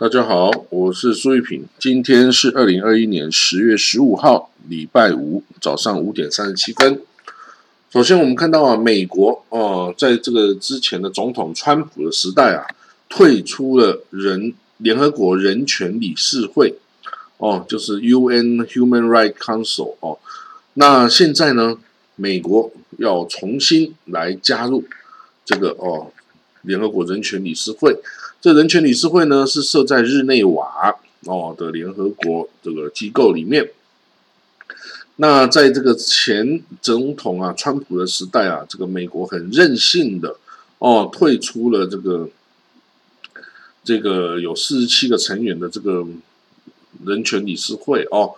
大家好，我是苏玉平。今天是二零二一年十月十五号，礼拜五早上五点三十七分。首先，我们看到啊，美国哦，在这个之前的总统川普的时代啊，退出了人联合国人权理事会哦，就是 UN Human Rights Council 哦。那现在呢，美国要重新来加入这个哦，联合国人权理事会。这人权理事会呢，是设在日内瓦哦的联合国这个机构里面。那在这个前总统啊，川普的时代啊，这个美国很任性的哦，退出了这个这个有四十七个成员的这个人权理事会哦。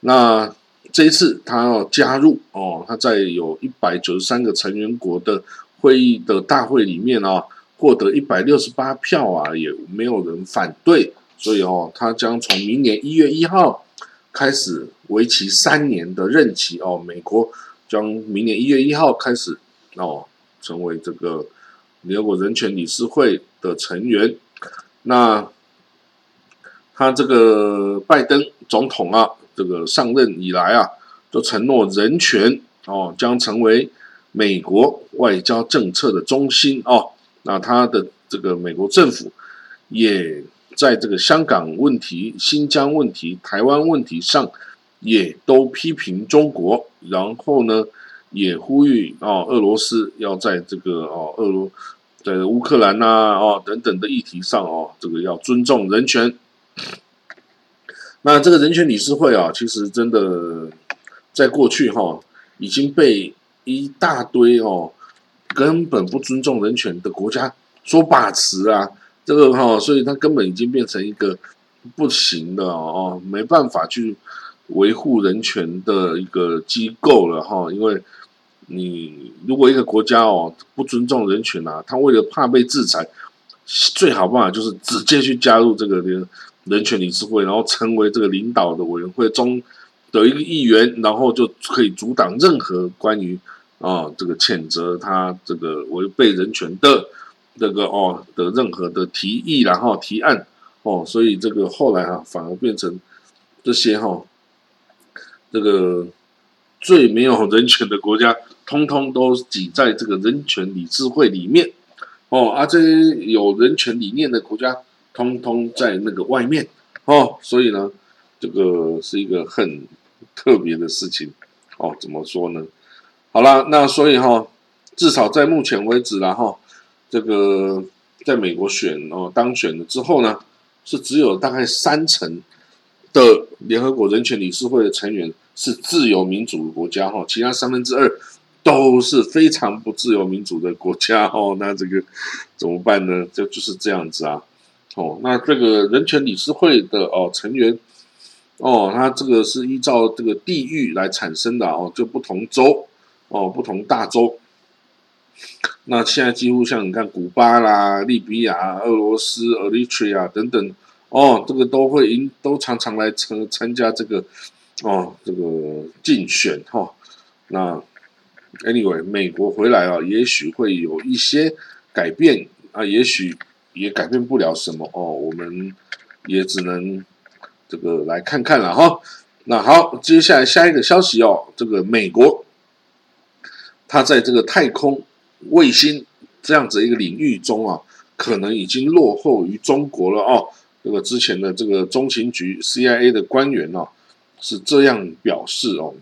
那这一次他要加入哦，他在有一百九十三个成员国的会议的大会里面啊。获得一百六十八票啊，也没有人反对，所以哦，他将从明年一月一号开始为期三年的任期哦。美国将明年一月一号开始哦，成为这个联合国人权理事会的成员。那他这个拜登总统啊，这个上任以来啊，就承诺人权哦，将成为美国外交政策的中心哦。那他的这个美国政府也在这个香港问题、新疆问题、台湾问题上，也都批评中国，然后呢，也呼吁哦，俄罗斯要在这个哦，俄罗在乌克兰呐哦等等的议题上哦，这个要尊重人权。那这个人权理事会啊，其实真的在过去哈，已经被一大堆哦。根本不尊重人权的国家说把持啊，这个哈，所以它根本已经变成一个不行的哦，没办法去维护人权的一个机构了哈。因为你如果一个国家哦不尊重人权啊，他为了怕被制裁，最好办法就是直接去加入这个人人权理事会，然后成为这个领导的委员会中的一个议员，然后就可以阻挡任何关于。啊，这个谴责他这个违背人权的这个哦的任何的提议，然后提案哦，所以这个后来啊，反而变成这些哈，这个最没有人权的国家，通通都挤在这个人权理事会里面。哦，而这些有人权理念的国家，通通在那个外面。哦，所以呢，这个是一个很特别的事情。哦，怎么说呢？好了，那所以哈，至少在目前为止，然后这个在美国选哦当选了之后呢，是只有大概三成的联合国人权理事会的成员是自由民主的国家哈，其他三分之二都是非常不自由民主的国家哦。那这个怎么办呢？就就是这样子啊。哦，那这个人权理事会的哦成员哦，他这个是依照这个地域来产生的哦，就不同州。哦，不同大洲，那现在几乎像你看，古巴啦、利比亚、俄罗斯、Eritrea 等等，哦，这个都会赢，都常常来参参加这个，哦，这个竞选哈。那 anyway，美国回来啊，也许会有一些改变啊，也许也改变不了什么哦，我们也只能这个来看看了哈。那好，接下来下一个消息哦，这个美国。它在这个太空卫星这样子一个领域中啊，可能已经落后于中国了哦。这个之前的这个中情局 CIA 的官员呢是这样表示哦，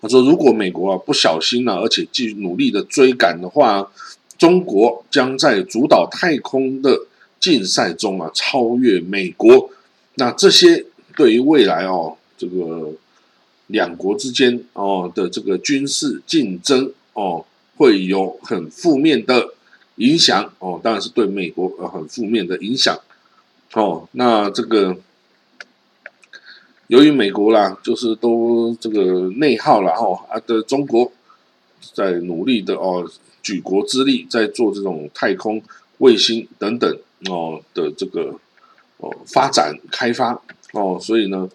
他说如果美国啊不小心呢，而且继续努力的追赶的话，中国将在主导太空的竞赛中啊超越美国。那这些对于未来哦，这个。两国之间哦的这个军事竞争哦会有很负面的影响哦，当然是对美国呃很负面的影响哦。那这个由于美国啦，就是都这个内耗了哈啊的中国在努力的哦举国之力在做这种太空卫星等等哦的这个哦发展开发哦，所以呢。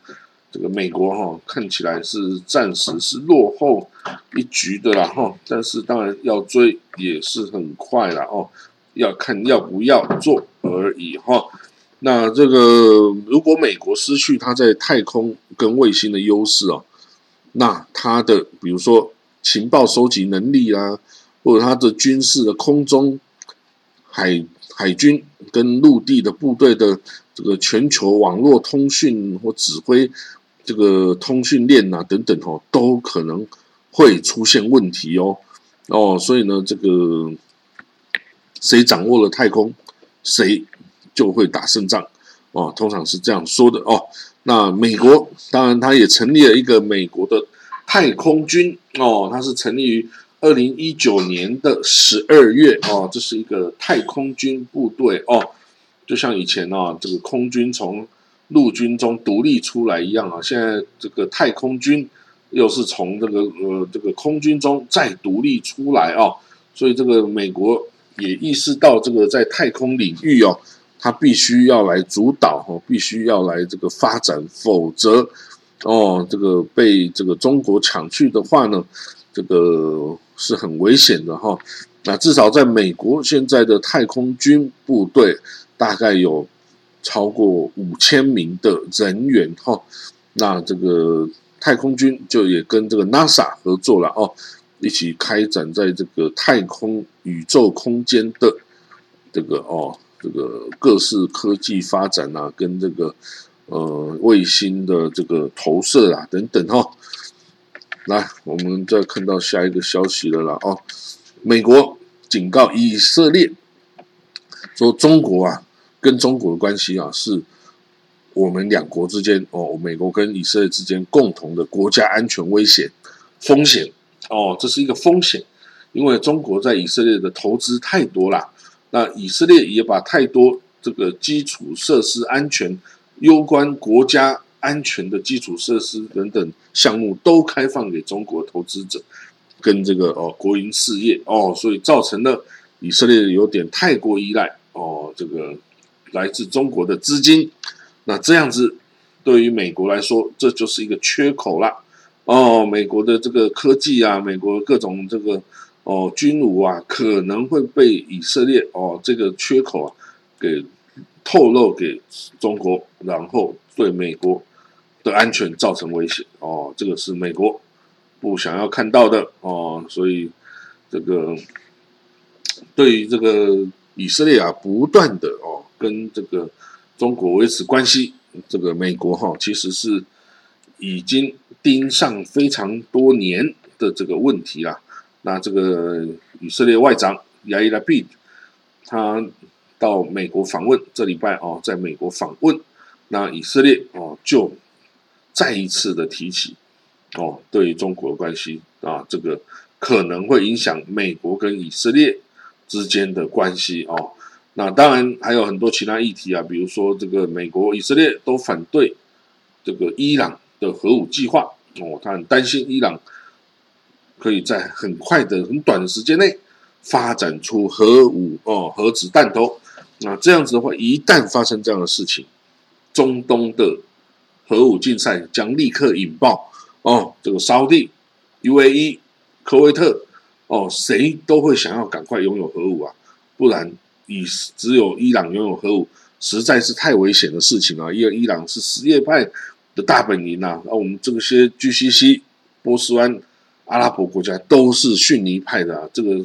这个美国哈看起来是暂时是落后一局的啦哈，但是当然要追也是很快了哦，要看要不要做而已哈。那这个如果美国失去它在太空跟卫星的优势哦，那它的比如说情报收集能力啊，或者它的军事的空中海海军跟陆地的部队的这个全球网络通讯或指挥这个通讯链啊等等哦，都可能会出现问题哦哦，所以呢，这个谁掌握了太空，谁。就会打胜仗，哦，通常是这样说的哦。那美国当然，它也成立了一个美国的太空军哦，它是成立于二零一九年的十二月哦，这是一个太空军部队哦，就像以前啊，这个空军从陆军中独立出来一样啊，现在这个太空军又是从这个呃这个空军中再独立出来哦，所以这个美国也意识到这个在太空领域哦。他必须要来主导哦，必须要来这个发展，否则哦，这个被这个中国抢去的话呢，这个是很危险的哈。那至少在美国现在的太空军部队大概有超过五千名的人员哈。那这个太空军就也跟这个 NASA 合作了哦，一起开展在这个太空宇宙空间的这个哦。这个各式科技发展啊，跟这个呃卫星的这个投射啊等等哈，来，我们再看到下一个消息了啦哦，美国警告以色列说，中国啊跟中国的关系啊是我们两国之间哦，美国跟以色列之间共同的国家安全危险风险哦，这是一个风险，因为中国在以色列的投资太多了。那以色列也把太多这个基础设施安全、攸关国家安全的基础设施等等项目都开放给中国投资者跟这个哦国营事业哦，所以造成了以色列有点太过依赖哦这个来自中国的资金。那这样子对于美国来说，这就是一个缺口了哦。美国的这个科技啊，美国各种这个。哦，军武啊，可能会被以色列哦这个缺口啊给透露给中国，然后对美国的安全造成威胁哦，这个是美国不想要看到的哦，所以这个对于这个以色列啊，不断的哦跟这个中国维持关系，这个美国哈其实是已经盯上非常多年的这个问题啦。那这个以色列外长亚伊拉毕，他到美国访问，这礼拜哦，在美国访问，那以色列哦就再一次的提起哦，对中国的关系啊，这个可能会影响美国跟以色列之间的关系哦。那当然还有很多其他议题啊，比如说这个美国、以色列都反对这个伊朗的核武计划哦，他很担心伊朗。可以在很快的、很短的时间内发展出核武哦，核子弹头。那这样子的话，一旦发生这样的事情，中东的核武竞赛将立刻引爆哦。这个沙地、UAE、科威特哦，谁都会想要赶快拥有核武啊，不然以只有伊朗拥有核武，实在是太危险的事情啊。因为伊朗是什叶派的大本营呐，那我们这些 GCC、波斯湾。阿拉伯国家都是逊尼派的啊，这个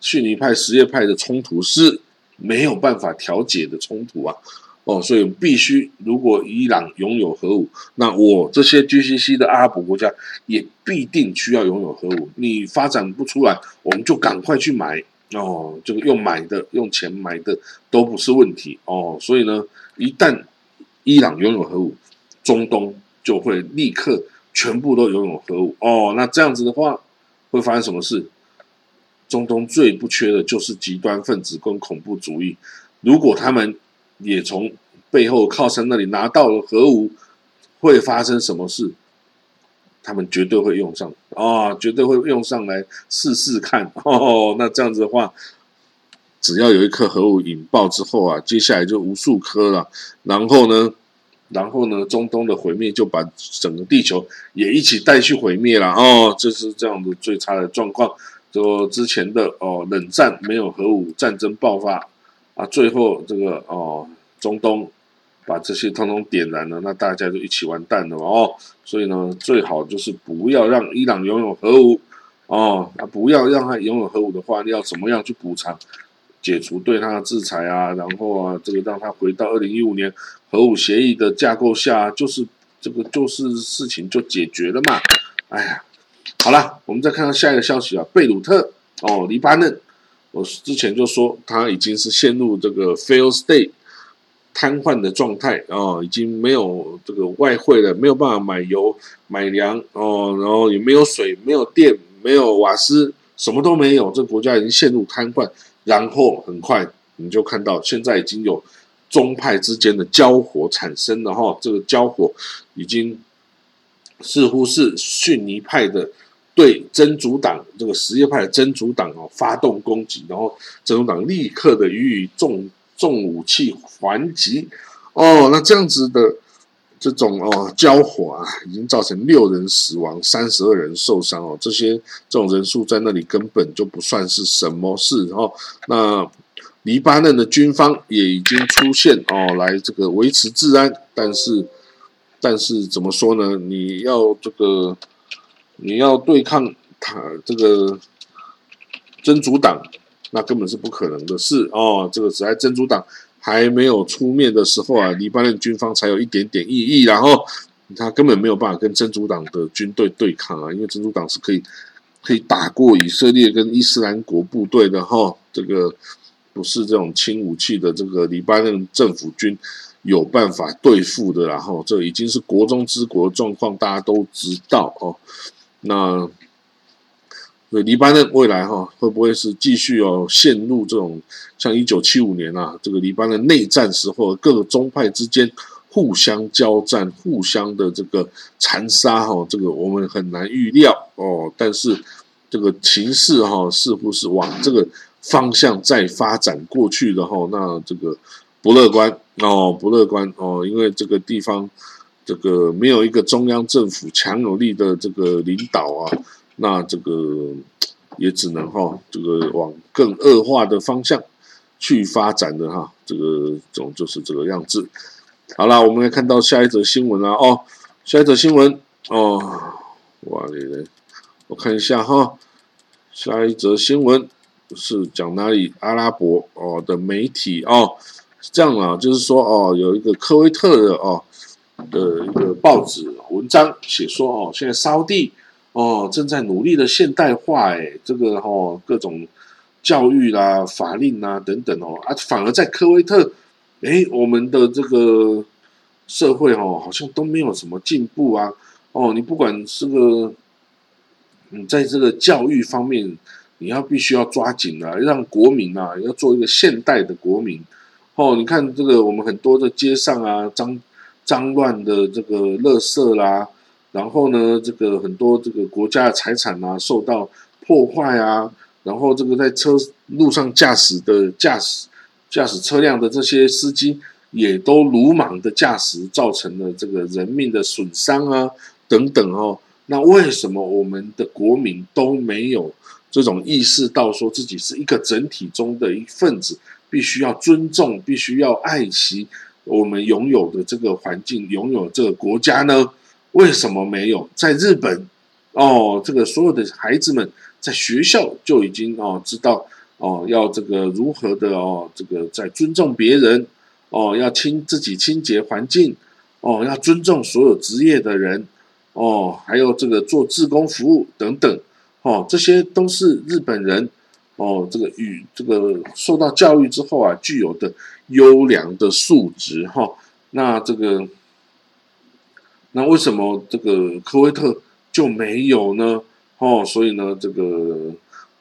逊尼派、什叶派的冲突是没有办法调解的冲突啊！哦，所以必须，如果伊朗拥有核武，那我这些 GCC 的阿拉伯国家也必定需要拥有核武。你发展不出来，我们就赶快去买哦，这个用买的、用钱买的都不是问题哦。所以呢，一旦伊朗拥有核武，中东就会立刻。全部都拥有核武哦，那这样子的话会发生什么事？中东最不缺的就是极端分子跟恐怖主义。如果他们也从背后靠山那里拿到了核武，会发生什么事？他们绝对会用上啊，绝对会用上来试试看 哦。那这样子的话，只要有一颗核武引爆之后啊，接下来就无数颗了。然后呢？然后呢，中东的毁灭就把整个地球也一起带去毁灭了哦，这是这样的最差的状况。就之前的哦，冷战没有核武战争爆发啊，最后这个哦，中东把这些通通点燃了，那大家就一起完蛋了哦。所以呢，最好就是不要让伊朗拥有核武哦。那不要让他拥有核武的话，要怎么样去补偿、解除对他的制裁啊？然后啊，这个让他回到二零一五年核武协议的架构下，就是这个就是事情就解决了嘛。哎呀，好了，我们再看看下一个消息啊，贝鲁特哦，黎巴嫩，我之前就说他已经是陷入这个 fail state。瘫痪的状态哦，已经没有这个外汇了，没有办法买油、买粮哦，然后也没有水、没有电、没有瓦斯，什么都没有，这国家已经陷入瘫痪。然后很快你就看到，现在已经有宗派之间的交火产生了哈，这个交火已经似乎是逊尼派的对真主党这个什叶派的真主党哦发动攻击，然后真主党立刻的予以重。重武器还击，哦，那这样子的这种哦交火啊，已经造成六人死亡，三十二人受伤哦。这些这种人数在那里根本就不算是什么事哦。那黎巴嫩的军方也已经出现哦，来这个维持治安，但是但是怎么说呢？你要这个你要对抗他这个真主党。那根本是不可能的事哦！这个只在真主党还没有出面的时候啊，黎巴嫩军方才有一点点意义，然后他根本没有办法跟真主党的军队对抗啊，因为真主党是可以可以打过以色列跟伊斯兰国部队的哈，这个不是这种轻武器的这个黎巴嫩政府军有办法对付的，然后这已经是国中之国状况，大家都知道哦，那。对黎巴嫩未来哈会不会是继续哦陷入这种像一九七五年啊这个黎巴嫩内战时候各个宗派之间互相交战、互相的这个残杀哈？这个我们很难预料哦。但是这个情势哈似乎是往这个方向在发展过去的哈。那这个不乐观哦，不乐观哦，因为这个地方这个没有一个中央政府强有力的这个领导啊。那这个也只能哈，这个往更恶化的方向去发展的哈，这个总就是这个样子。好了，我们来看到下一则新闻啊，哦，下一则新闻哦，哇嘞，我看一下哈，下一则新闻是讲哪里？阿拉伯哦的媒体哦，是这样啊，就是说哦，有一个科威特的哦的一个报纸文章写说哦，现在沙地。哦，正在努力的现代化，哎，这个哦，各种教育啦、法令啊等等哦，啊，反而在科威特，哎，我们的这个社会哦，好像都没有什么进步啊。哦，你不管这个，你在这个教育方面，你要必须要抓紧啊，让国民啊，要做一个现代的国民。哦，你看这个我们很多的街上啊，脏脏乱的这个垃圾啦。然后呢，这个很多这个国家的财产啊受到破坏啊，然后这个在车路上驾驶的驾驶驾驶车辆的这些司机也都鲁莽的驾驶，造成了这个人命的损伤啊等等哦。那为什么我们的国民都没有这种意识到，说自己是一个整体中的一份子，必须要尊重，必须要爱惜我们拥有的这个环境，拥有这个国家呢？为什么没有在日本？哦，这个所有的孩子们在学校就已经哦知道哦要这个如何的哦这个在尊重别人哦要清自己清洁环境哦要尊重所有职业的人哦还有这个做志工服务等等哦这些都是日本人哦这个与这个受到教育之后啊具有的优良的素质哈那这个。那为什么这个科威特就没有呢？哦，所以呢，这个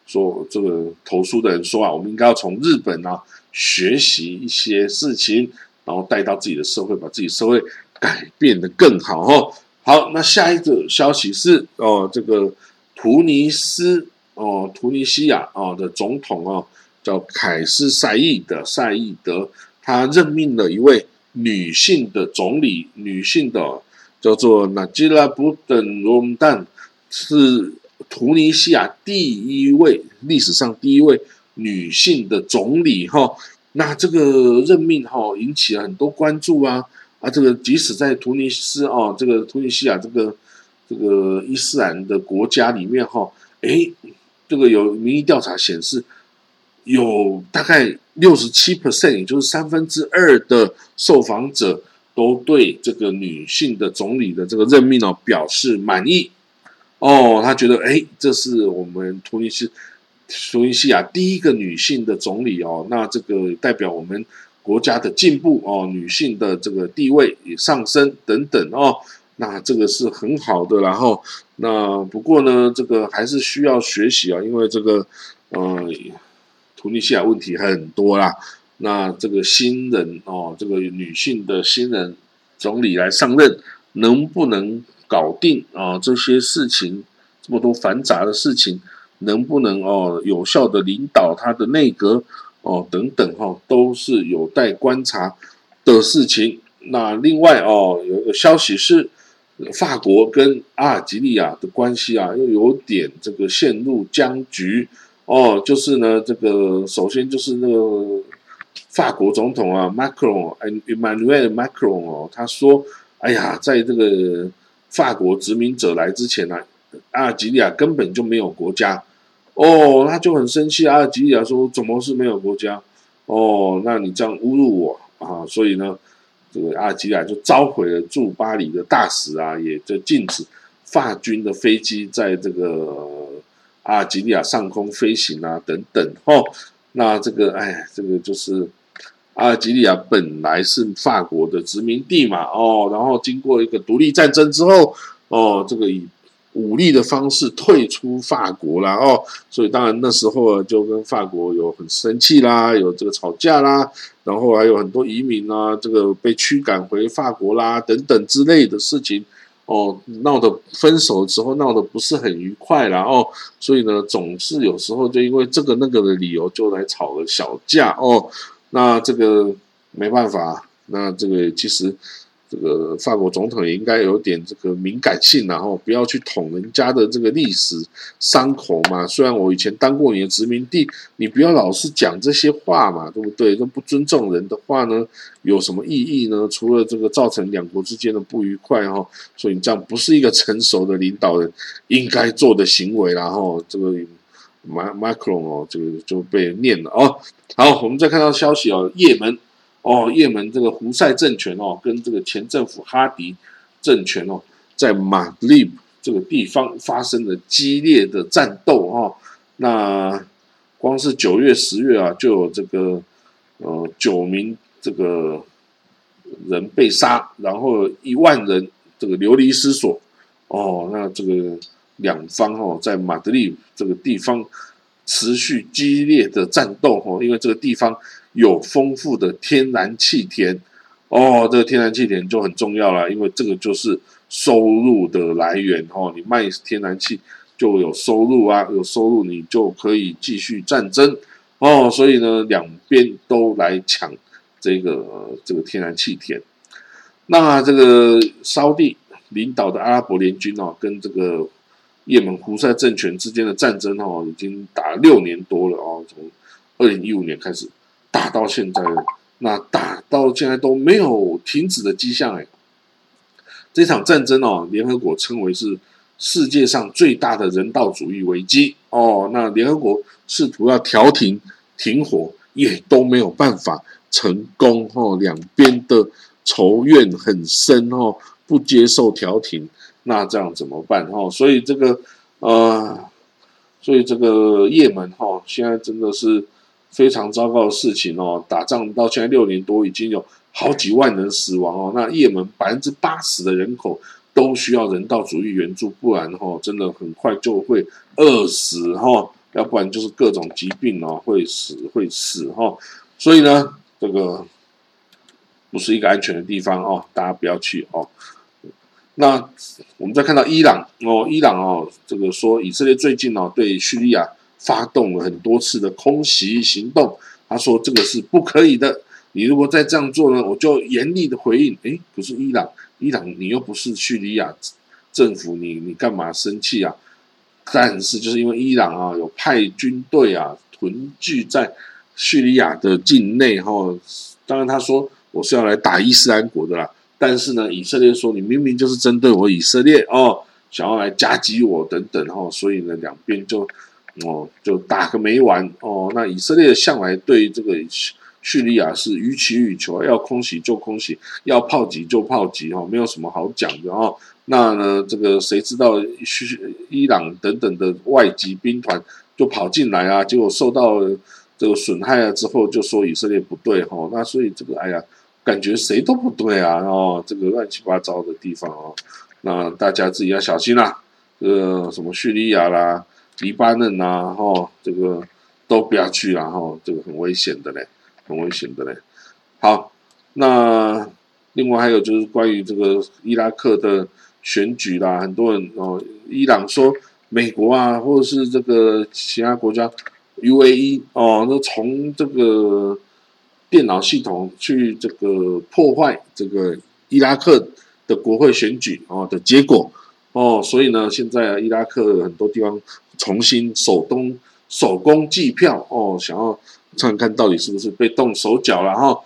说这个投诉的人说啊，我们应该要从日本啊学习一些事情，然后带到自己的社会，把自己社会改变的更好。哦，好，那下一个消息是哦，这个突尼斯哦，突尼西亚哦的总统哦，叫凯斯赛义的赛义德，他任命了一位女性的总理，女性的。叫做纳吉拉布登罗姆丹，是突尼西亚第一位历史上第一位女性的总理哈。那这个任命哈引起了很多关注啊啊，这个即使在突尼斯哦，这个突尼西亚这个这个伊斯兰的国家里面哈，诶，这个有民意调查显示，有大概六十七 percent，也就是三分之二的受访者都对这个女性的总理的这个任命哦表示满意哦，他觉得诶，这是我们突尼斯。突尼西亚第一个女性的总理哦，那这个代表我们国家的进步哦，女性的这个地位也上升等等哦，那这个是很好的。然后那不过呢，这个还是需要学习啊，因为这个呃，突尼西亚问题很多啦。那这个新人哦，这个女性的新人总理来上任，能不能搞定啊这些事情？这么多繁杂的事情。能不能哦有效的领导他的内阁哦等等哈都是有待观察的事情。那另外哦有个消息是，法国跟阿尔及利亚的关系啊又有点这个陷入僵局哦，就是呢这个首先就是那个法国总统啊 Macron，Emmanuel Macron 哦他说，哎呀，在这个法国殖民者来之前呢。阿尔及利亚根本就没有国家，哦，他就很生气。阿尔及利亚说：“怎么是没有国家？哦，那你这样侮辱我啊！”所以呢，这个阿尔及利亚就召回了驻巴黎的大使啊，也就禁止法军的飞机在这个阿尔及利亚上空飞行啊，等等。哦，那这个，哎，这个就是阿尔及利亚本来是法国的殖民地嘛，哦，然后经过一个独立战争之后，哦，这个以武力的方式退出法国啦，哦，所以当然那时候就跟法国有很生气啦，有这个吵架啦，然后还有很多移民啊，这个被驱赶回法国啦，等等之类的事情，哦，闹得分手之后闹得不是很愉快啦，哦，所以呢，总是有时候就因为这个那个的理由就来吵个小架，哦，那这个没办法，那这个其实。这个法国总统也应该有点这个敏感性，然后不要去捅人家的这个历史伤口嘛。虽然我以前当过你的殖民地，你不要老是讲这些话嘛，对不对？这不尊重人的话呢，有什么意义呢？除了这个造成两国之间的不愉快哈，所以你这样不是一个成熟的领导人应该做的行为。然后这个马马克龙哦，这个就被念了哦。好，我们再看到消息哦，也门。哦，也门这个胡塞政权哦，跟这个前政府哈迪政权哦，在马德里这个地方发生了激烈的战斗哦。那光是九月、十月啊，就有这个呃九名这个人被杀，然后一万人这个流离失所。哦，那这个两方哦，在马德里这个地方持续激烈的战斗哦，因为这个地方。有丰富的天然气田，哦，这个天然气田就很重要了，因为这个就是收入的来源哦。你卖天然气就有收入啊，有收入你就可以继续战争哦。所以呢，两边都来抢这个这个天然气田。那这个沙地领导的阿拉伯联军哦，跟这个也门胡塞政权之间的战争哦，已经打了六年多了哦，从二零一五年开始。打到现在，那打到现在都没有停止的迹象哎。这场战争哦，联合国称为是世界上最大的人道主义危机哦。那联合国试图要调停停火，也都没有办法成功哦。两边的仇怨很深哦，不接受调停，那这样怎么办哦？所以这个呃，所以这个也门哈，现在真的是。非常糟糕的事情哦！打仗到现在六年多，已经有好几万人死亡哦。那也门百分之八十的人口都需要人道主义援助，不然哈，真的很快就会饿死哈。要不然就是各种疾病哦，会死会死哈。所以呢，这个不是一个安全的地方哦，大家不要去哦。那我们再看到伊朗哦，伊朗哦，这个说以色列最近哦对叙利亚。发动了很多次的空袭行动，他说这个是不可以的。你如果再这样做呢，我就严厉的回应。诶，不是伊朗，伊朗你又不是叙利亚政府，你你干嘛生气啊？但是就是因为伊朗啊有派军队啊屯聚在叙利亚的境内哈。当然他说我是要来打伊斯兰国的啦，但是呢，以色列说你明明就是针对我以色列哦，想要来夹击我等等哈，所以呢，两边就哦就打个没完哦。那以色列向来对这个。叙利亚是予取予求，要空袭就空袭，要炮击就炮击，哈，没有什么好讲的哦。那呢，这个谁知道叙伊朗等等的外籍兵团就跑进来啊，结果受到这个损害了之后，就说以色列不对，哈。那所以这个，哎呀，感觉谁都不对啊，哦，这个乱七八糟的地方哦，那大家自己要小心啦。这个什么叙利亚啦、黎巴嫩呐，哈，这个都不要去了，哈，这个很危险的嘞。很危险的嘞。好，那另外还有就是关于这个伊拉克的选举啦，很多人哦，伊朗说美国啊，或者是这个其他国家 UAE 哦，那从这个电脑系统去这个破坏这个伊拉克的国会选举哦的结果哦，所以呢，现在伊拉克很多地方重新手动手工计票哦，想要。看看到底是不是被动手脚了哈？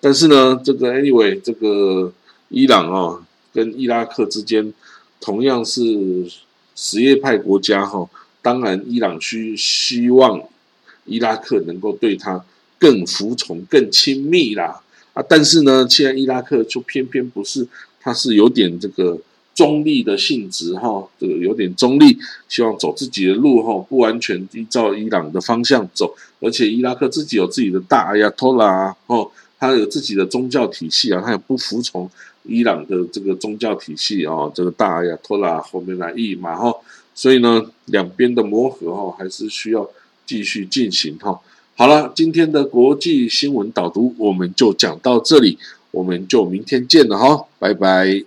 但是呢，这个 anyway，这个伊朗啊，跟伊拉克之间同样是什叶派国家哈。当然，伊朗需希望伊拉克能够对他更服从、更亲密啦啊！但是呢，现在伊拉克就偏偏不是，他是有点这个。中立的性质哈，这个有点中立，希望走自己的路哈，不完全依照伊朗的方向走。而且伊拉克自己有自己的大阿亚托拉哦，他有自己的宗教体系啊，他也不服从伊朗的这个宗教体系啊，这个大阿亚托拉后面来意嘛哈。所以呢，两边的磨合哈，还是需要继续进行哈。好了，今天的国际新闻导读我们就讲到这里，我们就明天见了哈，拜拜。